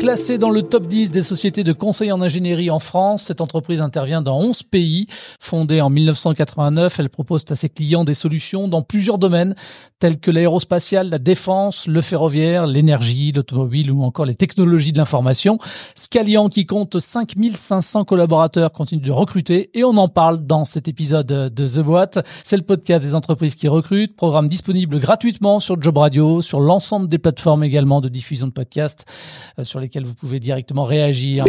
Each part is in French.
Classée dans le top 10 des sociétés de conseil en ingénierie en France, cette entreprise intervient dans 11 pays. Fondée en 1989, elle propose à ses clients des solutions dans plusieurs domaines tels que l'aérospatial, la défense, le ferroviaire, l'énergie, l'automobile ou encore les technologies de l'information. Scalian, qui compte 5500 collaborateurs, continue de recruter et on en parle dans cet épisode de The Boîte. C'est le podcast des entreprises qui recrutent, programme disponible gratuitement sur Job Radio, sur l'ensemble des plateformes également de diffusion de podcasts, euh, sur vous pouvez directement réagir.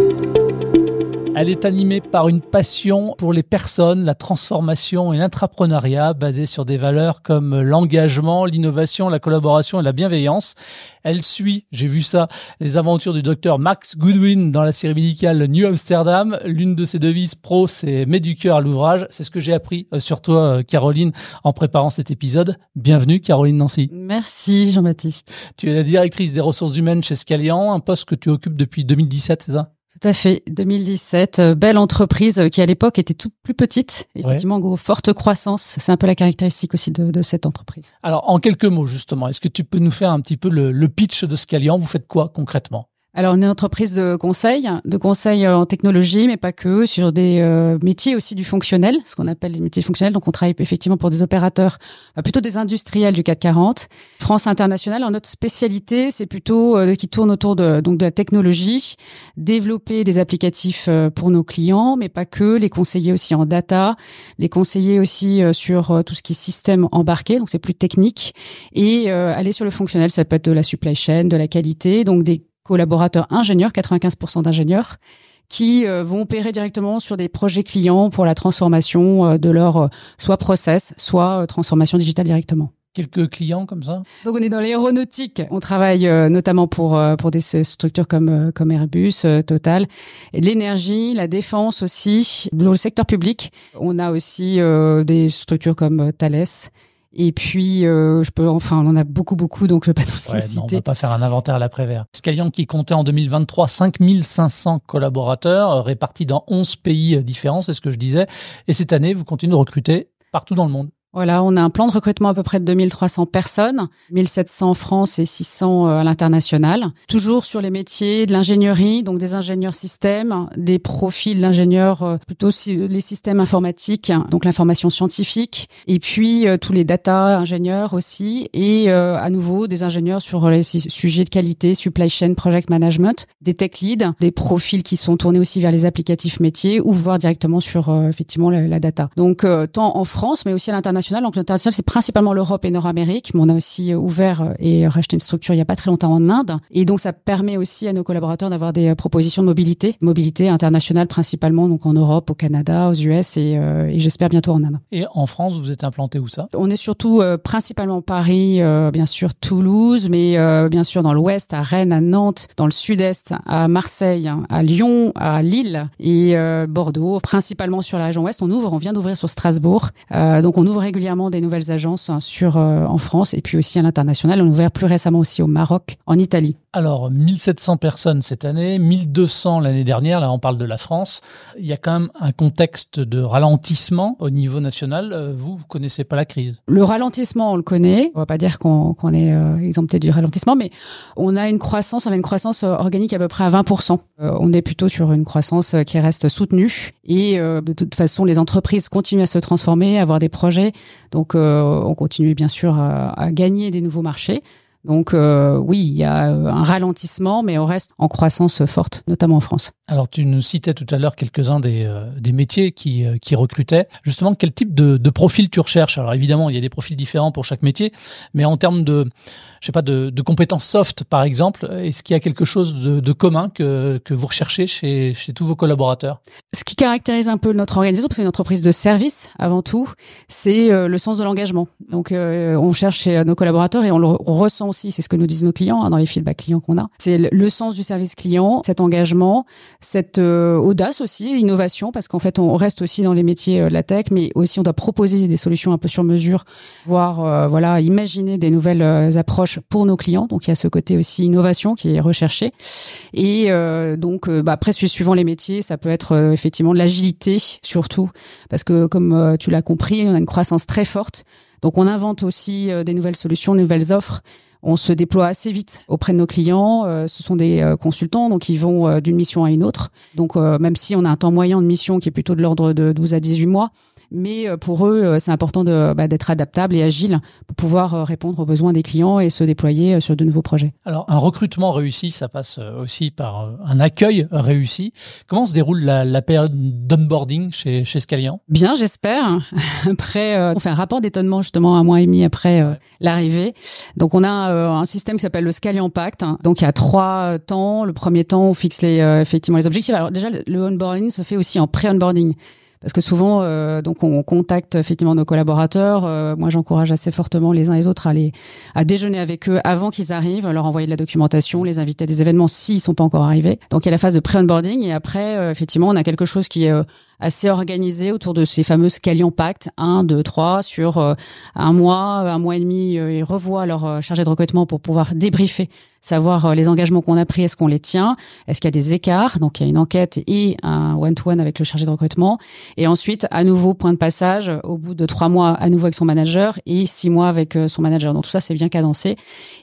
Elle est animée par une passion pour les personnes, la transformation et l'entrepreneuriat basée sur des valeurs comme l'engagement, l'innovation, la collaboration et la bienveillance. Elle suit, j'ai vu ça, les aventures du docteur Max Goodwin dans la série médicale New Amsterdam. L'une de ses devises pro, c'est mets du cœur à l'ouvrage. C'est ce que j'ai appris euh, sur toi, euh, Caroline, en préparant cet épisode. Bienvenue, Caroline Nancy. Merci, Jean-Baptiste. Tu es la directrice des ressources humaines chez Scalian, un poste que tu occupes depuis 2017, c'est ça? Tout à fait. 2017, euh, belle entreprise euh, qui à l'époque était toute plus petite, effectivement, gros, forte croissance. C'est un peu la caractéristique aussi de, de, cette entreprise. Alors, en quelques mots justement, est-ce que tu peux nous faire un petit peu le, le pitch de Scalian? Vous faites quoi concrètement? Alors, on est une entreprise de conseil, de conseil euh, en technologie, mais pas que, sur des euh, métiers aussi du fonctionnel, ce qu'on appelle les métiers fonctionnels. Donc, on travaille effectivement pour des opérateurs, euh, plutôt des industriels du CAC 40. France Internationale, en notre spécialité, c'est plutôt qui tourne autour de, donc de la technologie, développer des applicatifs pour nos clients, mais pas que, les conseiller aussi en data, les conseiller aussi sur tout ce qui est système embarqué, donc c'est plus technique, et aller sur le fonctionnel, ça peut être de la supply chain, de la qualité, donc des collaborateurs ingénieurs, 95% d'ingénieurs, qui euh, vont opérer directement sur des projets clients pour la transformation euh, de leur euh, soit process, soit transformation digitale directement quelques clients comme ça? Donc on est dans l'aéronautique. On travaille notamment pour pour des structures comme comme Airbus, Total, et l'énergie, la défense aussi. Dans le secteur public, on a aussi des structures comme Thales et puis, euh, je peux, enfin, on en a beaucoup, beaucoup, donc je ne vais pas tous les citer. on va pas faire un inventaire à l'après-vert. Scalian qui comptait en 2023 5500 collaborateurs euh, répartis dans 11 pays euh, différents, c'est ce que je disais. Et cette année, vous continuez de recruter partout dans le monde. Voilà, on a un plan de recrutement à peu près de 2300 personnes, 1700 en France et 600 euh, à l'international. Toujours sur les métiers de l'ingénierie, donc des ingénieurs systèmes, des profils d'ingénieurs euh, plutôt les systèmes informatiques, donc l'information scientifique, et puis euh, tous les data ingénieurs aussi, et à nouveau des ingénieurs sur les sujets de qualité, supply chain, project management, des tech leads, des profils qui sont tournés aussi vers les applicatifs métiers ou voire directement sur effectivement la, la, data. Donc tant en France, mais aussi à l'international donc l'international, c'est principalement l'Europe et Nord-Amérique, mais on a aussi euh, ouvert euh, et racheté une structure il n'y a pas très longtemps en Inde. Et donc ça permet aussi à nos collaborateurs d'avoir des euh, propositions de mobilité, mobilité internationale principalement, donc en Europe, au Canada, aux US et, et j'espère bientôt en Inde. Et en France, vous êtes implanté où ça? On est surtout principalement Paris, bien sûr Toulouse, mais bien sûr dans l'Ouest, à Rennes, à Nantes, dans le Sud-Est, à Marseille, à Lyon, à Lille et Bordeaux, principalement sur la région Ouest. On ouvre, on vient d'ouvrir sur Strasbourg, donc on ouvre régulièrement des nouvelles agences hein, sur, euh, en France et puis aussi à l'international. On a ouvert plus récemment aussi au Maroc, en Italie. Alors, 1700 personnes cette année, 1200 l'année dernière, là on parle de la France. Il y a quand même un contexte de ralentissement au niveau national. Euh, vous, vous connaissez pas la crise? Le ralentissement, on le connaît. On va pas dire qu'on est euh, exempté du ralentissement, mais on a une croissance, on a une croissance organique à peu près à 20%. on est plutôt sur une croissance qui reste soutenue. Et de toute façon, les entreprises continuent à se transformer, à avoir des projets. Donc, on continue bien sûr à gagner des nouveaux marchés. Donc euh, oui, il y a euh, un ralentissement, mais on reste en croissance forte, notamment en France. Alors tu nous citais tout à l'heure quelques-uns des, euh, des métiers qui, qui recrutaient. Justement, quel type de, de profil tu recherches? Alors évidemment, il y a des profils différents pour chaque métier, mais en termes de, je sais pas, de, de compétences soft par exemple, est-ce qu'il y a quelque chose de, de commun que, que vous recherchez chez, chez tous vos collaborateurs? Ce qui caractérise un peu notre organisation, parce que c'est une entreprise de service avant tout, c'est le sens de l'engagement. Donc on cherche chez nos collaborateurs et on le ressent c'est ce que nous disent nos clients hein, dans les feedbacks clients qu'on a. C'est le sens du service client, cet engagement, cette euh, audace aussi, innovation, parce qu'en fait, on reste aussi dans les métiers euh, de la tech, mais aussi on doit proposer des solutions un peu sur mesure, voire euh, voilà, imaginer des nouvelles approches pour nos clients. Donc il y a ce côté aussi innovation qui est recherché. Et donc bah, après, suivant les métiers, ça peut être effectivement l'agilité surtout, parce que comme tu l'as compris, on a une croissance très forte. Donc on invente aussi des nouvelles solutions, des nouvelles offres on se déploie assez vite auprès de nos clients. Euh, ce sont des euh, consultants, donc ils vont euh, d'une mission à une autre. Donc même si on a un temps moyen de mission qui est plutôt de l'ordre de 12 à 18 mois, mais euh, pour eux, euh, c'est important de, bah, d'être adaptable et agile pour pouvoir euh, répondre aux besoins des clients et se déployer sur de nouveaux projets. Alors, un recrutement réussi, ça passe aussi par un accueil réussi. Comment se déroule la, la période d'onboarding chez, chez Scalian? Bien, j'espère. Après, on fait un rapport d'étonnement justement un mois et demi après l'arrivée. Donc, on a un système qui s'appelle le Scalian Pact. Donc, il y a trois temps. Le premier temps, on fixe les, effectivement les objectifs. Alors déjà, le onboarding se fait aussi en pré-onboarding parce que souvent, euh, donc on contacte effectivement nos collaborateurs. Euh, moi, j'encourage assez fortement les uns et les autres à aller à déjeuner avec eux avant qu'ils arrivent, leur envoyer de la documentation, les inviter à des événements s'ils sont pas encore arrivés. Donc il y a la phase de pré-onboarding et après, euh, effectivement, on a quelque chose qui est assez organisé autour de ces fameux Scalion Pact 1, 2, 3 sur euh, un mois, un mois et demi. Euh, ils revoient leur euh, chargé de recrutement pour pouvoir débriefer, savoir les engagements qu'on a pris, est-ce qu'on les tient, est-ce qu'il y a des écarts. Donc il y a une enquête et un one-to-one avec le chargé de recrutement. Et ensuite, à nouveau, point de passage, au bout de trois mois, à nouveau avec son manager et six mois avec son manager. Donc tout ça, c'est bien cadencé.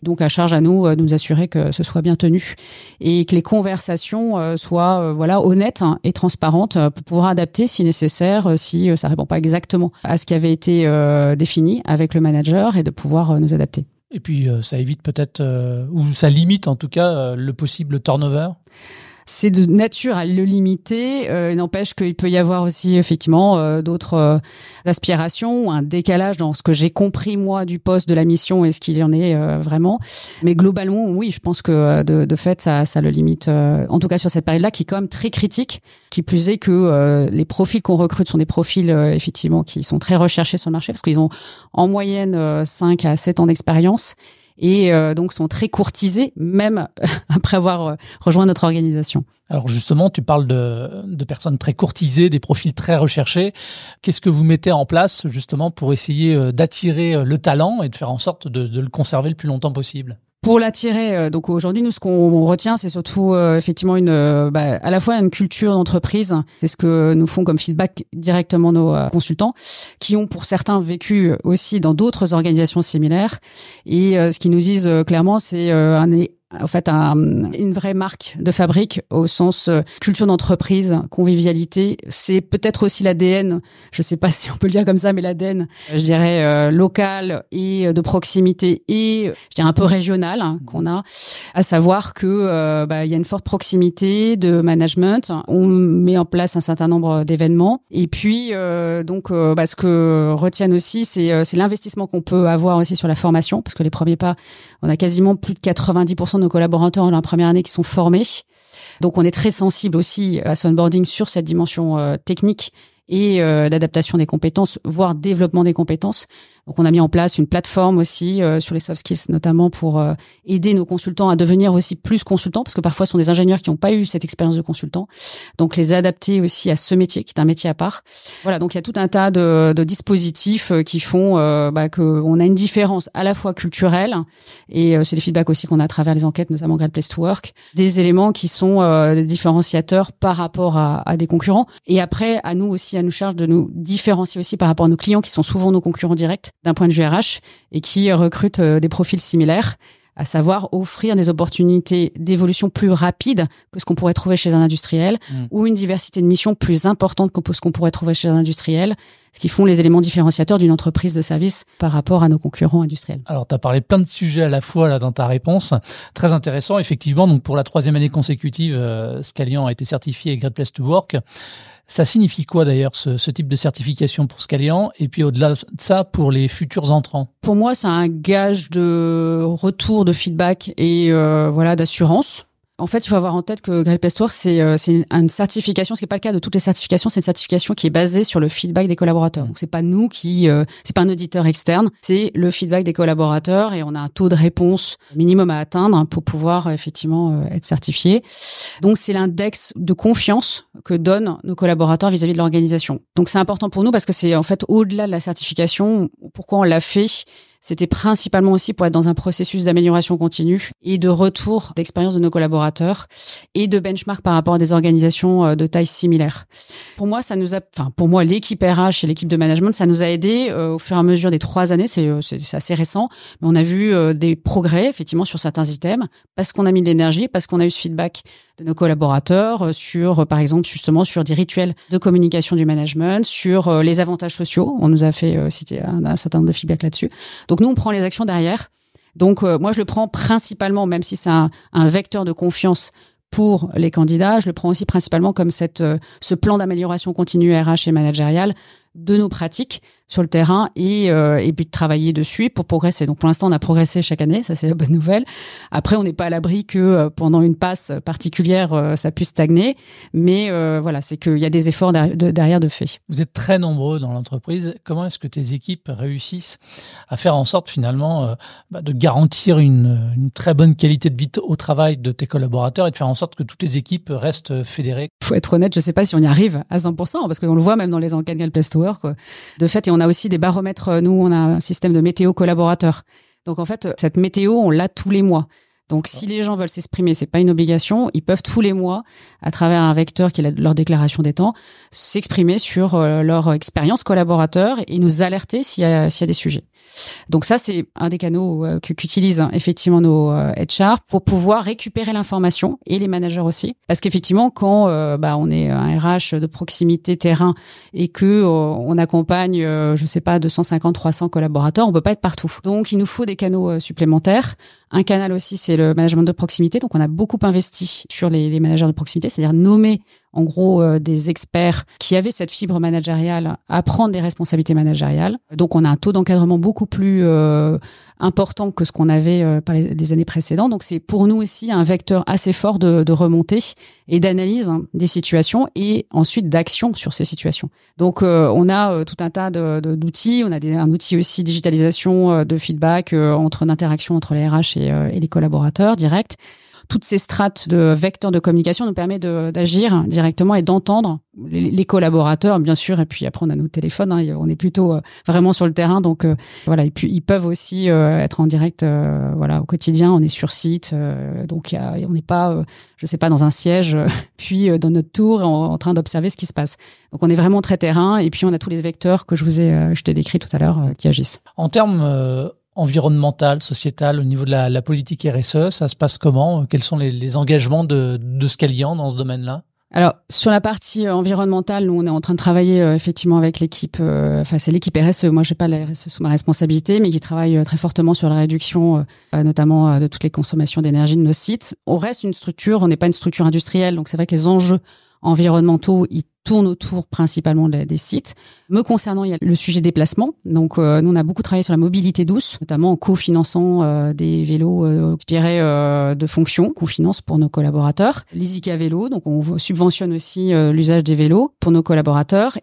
Donc à charge à nous de nous assurer que ce soit bien tenu et que les conversations soient voilà honnêtes et transparentes pour pouvoir adapter si nécessaire, euh, si euh, ça répond pas exactement à ce qui avait été euh, défini avec le manager et de pouvoir nous adapter. Et puis ça évite peut-être, ou ça limite en tout cas, le possible turnover? C'est de nature à le limiter. Euh, N'empêche qu'il peut y avoir aussi effectivement euh, d'autres euh, aspirations un décalage dans ce que j'ai compris moi du poste de la mission et ce qu'il en est euh, vraiment. Mais globalement, oui, je pense que de, de fait, ça, ça le limite. en tout cas sur cette période-là, qui est quand même très critique. Qui plus est que les profils qu'on recrute sont des profils effectivement qui sont très recherchés sur le marché parce qu'ils ont en moyenne 5 à 7 ans d'expérience et euh, donc sont très courtisés, même après avoir euh, rejoint notre organisation. Alors justement, tu parles de, personnes très courtisées, des profils très recherchés. Qu'est-ce que vous mettez en place justement pour essayer euh, d'attirer le talent et de faire en sorte de, de le conserver le plus longtemps possible? Pour l'attirer, euh, donc aujourd'hui, nous, ce qu'on retient, c'est surtout euh, effectivement une, euh, bah, à la fois une culture d'entreprise. C'est ce que nous font comme feedback directement nos consultants, qui ont pour certains vécu aussi dans d'autres organisations similaires. Et ce qu'ils nous disent clairement, c'est un en fait un, une vraie marque de fabrique au sens euh, culture d'entreprise, convivialité. C'est peut-être aussi l'ADN, je sais pas si on peut le dire comme ça, mais l'ADN, je dirais euh, local et euh, de proximité et je dirais un peu régional hein, qu'on a, à savoir que bah, il y a une forte proximité de management. On met en place un certain nombre d'événements et puis donc bah, ce que retiennent aussi, c'est l'investissement qu'on peut avoir aussi sur la formation parce que les premiers pas, on a quasiment plus de 90% nos collaborateurs en la première année qui sont formés. Donc on est très sensible aussi à son onboarding sur cette dimension euh, technique et euh, d'adaptation des compétences, voire développement des compétences. Donc on a mis en place une plateforme aussi euh, sur les soft skills notamment pour euh, aider nos consultants à devenir aussi plus consultants parce que parfois ce sont des ingénieurs qui n'ont pas eu cette expérience de consultant. Donc les adapter aussi à ce métier qui est un métier à part. Voilà, donc il y a tout un tas de, de dispositifs euh, qui font bah, qu'on a une différence à la fois culturelle et c'est des feedbacks aussi qu'on a à travers les enquêtes, notamment Great Place to Work, des éléments qui sont différenciateurs par rapport à, à des concurrents. Et après, à nous aussi, à nous charge de nous différencier aussi par rapport à nos clients qui sont souvent nos concurrents directs d'un point de vue RH et qui recrutent euh, des profils similaires à savoir offrir des opportunités d'évolution plus rapides que ce qu'on pourrait trouver chez un industriel mm. ou une diversité de missions plus importante que ce qu'on pourrait trouver chez un industriel, ce qui font les éléments différenciateurs d'une entreprise de service par rapport à nos concurrents industriels. Alors, tu as parlé plein de sujets à la fois là dans ta réponse. Très intéressant, effectivement. Donc, pour la troisième année consécutive, euh, Scalian a été certifié Great Place to Work. Ça signifie quoi d'ailleurs ce, type de certification pour Scalian et puis au-delà de ça pour les futurs entrants? Pour moi, c'est un gage de retour de feedback et euh, voilà d'assurance En fait, il faut avoir en tête que Great Place to Work, c'est euh, c'est une, certification, ce qui n'est pas le cas de toutes les certifications. C'est une certification qui est basée sur le feedback des collaborateurs. Donc, c'est pas nous qui, euh, c'est pas un auditeur externe, c'est le feedback des collaborateurs et on a un taux de réponse minimum à atteindre pour pouvoir effectivement être certifié. Donc, c'est l'index de confiance que donnent nos collaborateurs vis-à-vis de l'organisation. Donc, c'est important pour nous parce que c'est en fait au-delà de la certification. Pourquoi on l'a fait c'était principalement aussi pour être dans un processus d'amélioration continue et de retour d'expérience de nos collaborateurs et de benchmark par rapport à des organisations euh, de taille similaire. Pour moi, ça nous a, enfin pour moi, l'équipe RH et l'équipe de management, ça nous a aidé euh, au fur et à mesure des trois années. C'est euh, assez récent, mais on a vu des progrès effectivement sur certains items parce qu'on a mis de l'énergie, parce qu'on a eu ce feedback de nos collaborateurs sur, par exemple, justement sur des rituels de communication du management, sur les avantages sociaux. On nous a fait citer un, un certain nombre de feedback là-dessus. Donc nous, on prend les actions derrière. Donc euh, moi, je le prends principalement, même si c'est un, vecteur de confiance pour les candidats, je le prends aussi principalement comme cette, euh, ce plan d'amélioration continue RH et managériale de nos pratiques sur le terrain et, euh, et puis de travailler dessus pour progresser. Donc pour l'instant, on a progressé chaque année, ça c'est la bonne nouvelle. Après, on n'est pas à l'abri que euh, pendant une passe particulière, euh, ça puisse stagner, mais voilà, c'est qu'il y a des efforts derrière de, derrière de fait. Vous êtes très nombreux dans l'entreprise. Comment est-ce que tes équipes réussissent à faire en sorte finalement bah, de garantir une, une, très bonne qualité de vie au travail de tes collaborateurs et de faire en sorte que toutes les équipes restent fédérées? Faut être honnête, je ne sais pas si on y arrive à 100%, parce qu'on le voit même dans les enquêtes Place to De fait, et on a aussi des baromètres. Euh, nous, on a un système de météo collaborateur. Donc en fait, cette météo, on l'a tous les mois. Donc, si les gens veulent s'exprimer, c'est pas une obligation. Ils peuvent tous les mois, à travers un vecteur qui est leur déclaration des temps, s'exprimer sur euh, leur expérience collaborateur et nous alerter s'il y a des sujets. Donc ça, c'est un des canaux euh, qu'utilisent hein, effectivement nos HR euh, pour pouvoir récupérer l'information et les managers aussi. Parce qu'effectivement, quand euh, bah, on est un RH de proximité terrain et que on accompagne, je sais pas, 250, 300 collaborateurs, on peut pas être partout. Donc il nous faut des canaux supplémentaires. Un canal aussi, c'est le management de proximité. Donc, on a beaucoup investi sur les managers de proximité, c'est-à-dire nommer en gros euh, des experts qui avaient cette fibre managériale à prendre des responsabilités managériales. Donc on a un taux d'encadrement beaucoup plus euh, important que ce qu'on avait euh, par les, années précédentes. Donc c'est pour nous aussi un vecteur assez fort de, remontée et d'analyse hein, des situations et ensuite d'action sur ces situations. Donc on a tout un tas d'outils. on a un outil aussi digitalisation de feedback entre d'interaction entre les RH et, et les collaborateurs directs toutes ces strates de vecteurs de communication nous permettent d'agir directement et d'entendre les, collaborateurs, bien sûr. Et puis après, on a nos téléphones. Hein, on est plutôt euh, vraiment sur le terrain, donc euh, voilà. Ils peuvent aussi euh, être en direct, voilà, au quotidien. On est sur site, donc on n'est pas, je sais pas, dans un siège, puis dans notre tour en, en train d'observer ce qui se passe. Donc on est vraiment très terrain. Et puis on a tous les vecteurs que je vous ai, je t'ai décrit tout à l'heure, qui agissent. En termes environnemental, sociétal, au niveau de la, politique RSE, ça se passe comment? Quels sont les, engagements de, de Scalian dans ce domaine-là? Alors sur la partie euh, environnementale, nous on est en train de travailler euh, effectivement avec l'équipe, euh, enfin c'est l'équipe RSE. Moi j'ai pas la RSE sous ma responsabilité, mais qui travaille très fortement sur la réduction, notamment de toutes les consommations d'énergie de nos sites. On reste une structure, on n'est pas une structure industrielle, donc c'est vrai que les enjeux environnementaux ils tournent autour principalement des sites. Me concernant, il y a le sujet déplacement. Donc, euh, nous, on a beaucoup travaillé sur la mobilité douce, notamment en cofinançant euh, des vélos, euh, je dirais, de fonction qu'on finance pour nos collaborateurs. Les vélo, donc on subventionne aussi l'usage des vélos pour nos collaborateurs.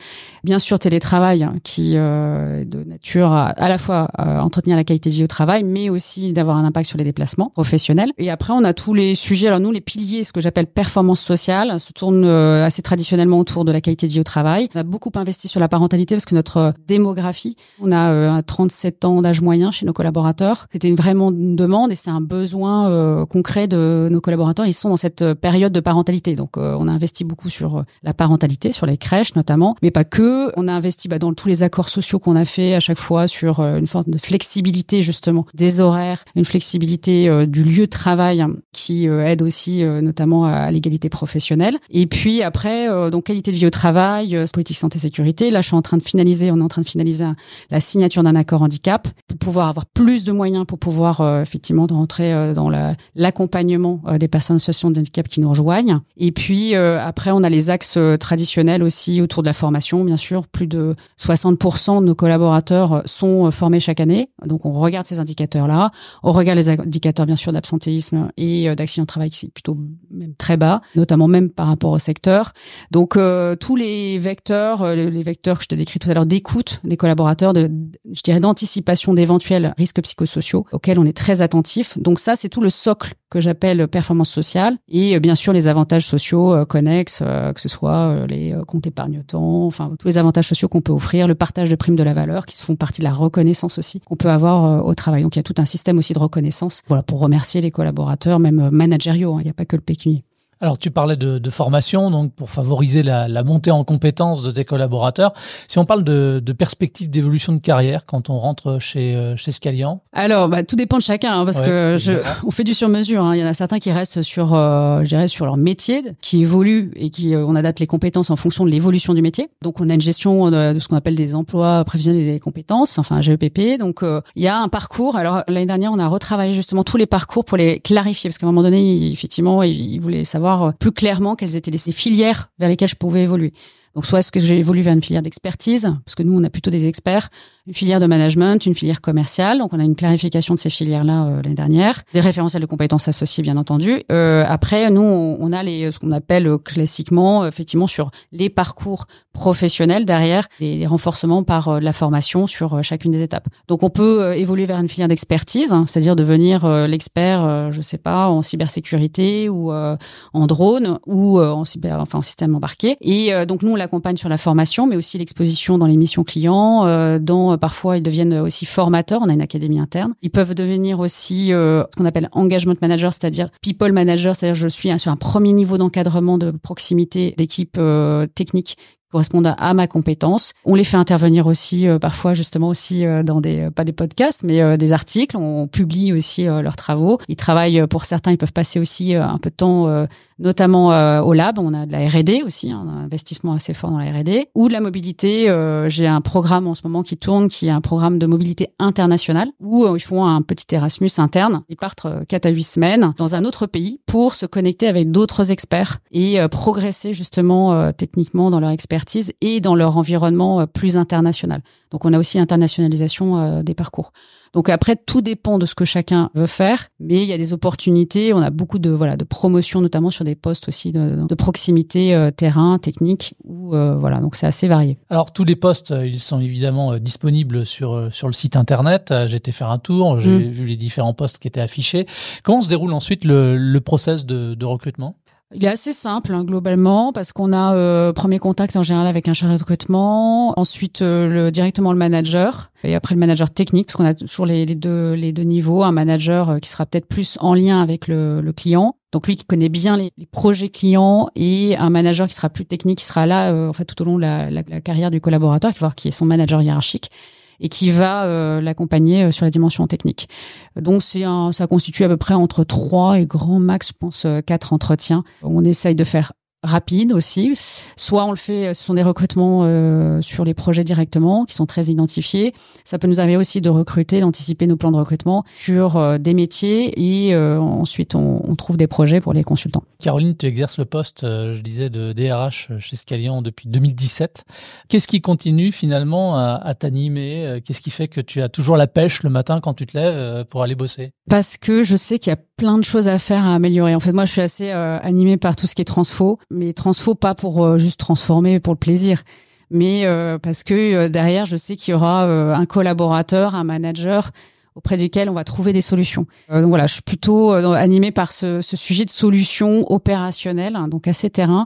Bien sûr, télétravail, hein, qui est de nature à, à la fois entretenir la qualité de vie au travail, mais aussi d'avoir un impact sur les déplacements professionnels. Et après, on a tous les sujets. Alors nous, les piliers, ce que j'appelle performance sociale, se tournent assez traditionnellement autour de la qualité de vie au travail. On a beaucoup investi sur la parentalité parce que notre démographie, on a 37 euh, ans d'âge moyen chez nos collaborateurs. C'était vraiment une demande et c'est un besoin euh, concret de nos collaborateurs. Ils sont dans cette euh, période de parentalité. Donc, on a investi beaucoup sur la parentalité, sur les crèches notamment, mais pas que. On a investi bah, dans tous les accords sociaux qu'on a fait à chaque fois sur une forme de flexibilité justement des horaires, une flexibilité du lieu de travail qui aide aussi notamment à l'égalité professionnelle. Et puis après, donc qualité de vie au travail, politique santé sécurité. Là, je suis en train de finaliser, on est en train de finaliser la signature d'un accord handicap pour pouvoir avoir plus de moyens pour pouvoir effectivement rentrer dans l'accompagnement des personnes en situation de handicap qui nous rejoignent. Et puis après, on a les axes traditionnels aussi autour de la formation, bien sûr. Plus de 60% de nos collaborateurs sont formés chaque année. Donc, on regarde ces indicateurs-là. On regarde les indicateurs, bien sûr, d'absentéisme et d'accident de travail qui sont plutôt même très bas, notamment même par rapport au secteur. Donc, euh, tous les vecteurs, euh, les vecteurs que je t'ai décrit tout à l'heure d'écoute des collaborateurs, je dirais d'anticipation d'éventuels risques psychosociaux auxquels on est très attentif. Donc ça, c'est tout le socle que j'appelle performance sociale et euh, bien sûr les avantages sociaux connexes, que ce soit les comptes épargne-temps, enfin tous les avantages sociaux qu'on peut offrir, le partage de primes de la valeur qui font partie de la reconnaissance aussi qu'on peut avoir au travail. Donc il y a tout un système aussi de reconnaissance, voilà pour remercier les collaborateurs, même managériaux. Hein. Il n'y a pas que le pécunier. Alors tu parlais de, formation, donc pour favoriser la, montée en compétences de tes collaborateurs. Si on parle de, de perspectives d'évolution de carrière quand on rentre chez euh, chez Scalian Alors bah, tout dépend de chacun, hein, parce que je, on fait du sur-mesure. Hein. Il y en a certains qui restent sur, euh, je dirais, sur leur métier, qui évoluent et qui euh, on adapte les compétences en fonction de l'évolution du métier. Donc on a une gestion de, ce qu'on appelle des emplois prévisionnels des compétences, enfin GEPP. Donc il y a un parcours. Alors l'année dernière, on a retravaillé justement tous les parcours pour les clarifier, parce qu'à un moment donné, effectivement, ils voulaient savoir euh, plus clairement quelles étaient les filières vers lesquelles je pouvais évoluer. Donc soit est-ce que j'ai évolué vers une filière d'expertise, parce que nous on a plutôt des experts, une filière de management, une filière commerciale. Donc on a une clarification de ces filières-là euh, l'année dernière, des référentiels de compétences associées bien entendu. Euh, après nous on, a les ce qu'on appelle euh, classiquement effectivement sur les parcours professionnels derrière des, renforcements par euh, la formation sur chacune des étapes. Donc on peut évoluer vers une filière d'expertise, hein, c'est-à-dire devenir l'expert, je sais pas, en cybersécurité ou en drone ou en cyber, enfin en système embarqué. Et donc nous on l'accompagne sur la formation, mais aussi l'exposition dans les missions clients, dans euh, parfois ils deviennent aussi formateurs. On a une académie interne. Ils peuvent devenir aussi euh, ce qu'on appelle engagement manager, c'est-à-dire people manager, c'est-à-dire je suis sur un premier niveau d'encadrement de proximité d'équipe euh, technique correspondent à, ma compétence. On les fait intervenir aussi parfois justement aussi dans des pas des podcasts mais des articles. On publie aussi leurs travaux. Ils travaillent pour certains, ils peuvent passer aussi un peu de temps notamment euh, au lab. On a de la R&D aussi, hein, un investissement assez fort dans la R&D. Ou de la mobilité. Euh, j'ai un programme en ce moment qui tourne, qui est un programme de mobilité internationale, où euh, ils font un petit Erasmus interne. Ils partent 4 à 8 semaines dans un autre pays pour se connecter avec d'autres experts et progresser justement techniquement dans leur expertise et dans leur environnement plus international. Donc on a aussi internationalisation des parcours. Donc après, tout dépend de ce que chacun veut faire, mais il y a des opportunités. On a beaucoup de voilà de promotions, notamment sur des postes aussi de, de proximité euh, terrain, technique, ou euh, voilà. Donc c'est assez varié. Alors tous les postes, euh, ils sont évidemment disponibles sur sur le site internet. J'ai été faire un tour, j'ai mm. vu les différents postes qui étaient affichés. Comment se déroule ensuite le, le process de, de recrutement? Il est assez simple hein, globalement parce qu'on a euh, premier contact en général avec un chargé de recrutement, ensuite euh, le, directement le manager et après le manager technique parce qu'on a toujours les, deux, les deux niveaux, un manager euh, qui sera peut-être plus en lien avec le, le client, donc lui qui connaît bien les, projets clients et un manager qui sera plus technique, qui sera là en fait tout au long de la, la, la carrière du collaborateur, qui va voir qui est son manager hiérarchique et qui va euh, l'accompagner euh, sur la dimension technique. Donc c'est ça constitue à peu près entre trois et grand max, je pense, euh, quatre entretiens. On essaye de faire rapide aussi. Soit on le fait, ce sont des recrutements euh, sur les projets directement qui sont très identifiés. Ça peut nous arriver aussi de recruter, d'anticiper nos plans de recrutement sur euh, des métiers et euh, ensuite on, on, trouve des projets pour les consultants. Caroline, tu exerces le poste, je disais, de DRH chez Scalian depuis 2017. Qu'est-ce qui continue finalement à, à t'animer? Qu'est-ce qui fait que tu as toujours la pêche le matin quand tu te lèves pour aller bosser? Parce que je sais qu'il y a plein de choses à faire, à améliorer. En fait, moi, je suis assez euh, animée par tout ce qui est transfo, mais transfo pas pour euh, juste transformer pour le plaisir, mais euh, parce que derrière, je sais qu'il y aura un collaborateur, un manager auprès duquel on va trouver des solutions. Euh, donc voilà, je suis plutôt euh, animée par ce, ce, sujet de solutions opérationnelles, hein, donc assez terrain.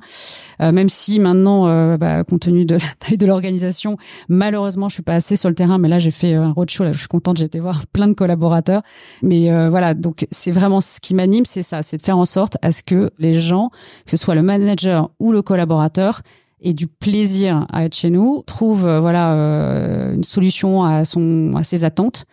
Euh, même si maintenant, euh, bah, compte tenu de la taille de l'organisation, malheureusement, je suis pas assez sur le terrain. Mais là, j'ai fait un roadshow. Là, je suis contente. J'ai été voir plein de collaborateurs. Mais voilà, donc c'est vraiment ce qui m'anime, c'est ça, c'est de faire en sorte à ce que les gens, que ce soit le manager ou le collaborateur, et du plaisir à être chez nous, trouve euh, voilà euh, une solution à son à ses attentes.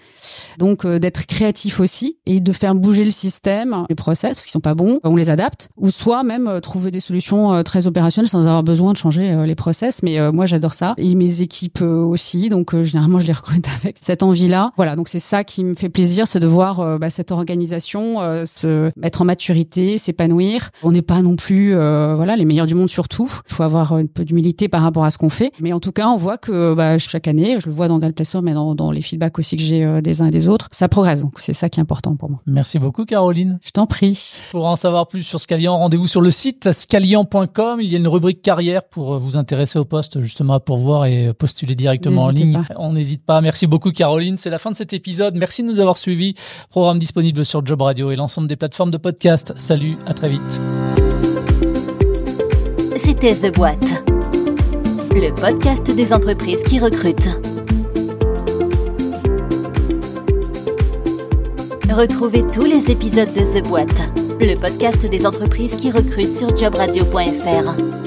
Donc euh, d'être créatif aussi et de faire bouger le système, les process parce qu'ils sont pas bons, on les adapte ou soit même euh, trouver des solutions euh, très opérationnelles sans avoir besoin de changer les process mais moi j'adore ça et mes équipes aussi donc généralement je les recrute avec cette envie-là. Voilà, donc c'est ça qui me fait plaisir, c'est de voir bah, cette organisation se mettre en maturité, s'épanouir. On n'est pas non plus voilà les meilleurs du monde surtout. Il faut avoir peu d'humilité par rapport à ce qu'on fait, mais en tout cas on voit que bah, chaque année, je le vois dans Galplacer mais dans, dans les feedbacks aussi que j'ai des uns et des autres, ça progresse. Donc c'est ça qui est important pour moi. Merci beaucoup Caroline. Je t'en prie. Pour en savoir plus sur Scalian, rendez-vous sur le site scalian.com. Il y a une rubrique carrière pour euh, vous intéresser au poste justement à pourvoir et postuler directement en ligne. On n'hésite pas. Merci beaucoup Caroline. C'est la fin de cet épisode. Merci de nous avoir suivis. Programme disponible sur Job Radio et l'ensemble des plateformes de podcast. Salut, à très vite. C'était The Boîte, le podcast des entreprises qui recrutent. Retrouvez tous les épisodes de The Boîte, le podcast des entreprises qui recrutent sur jobradio.fr.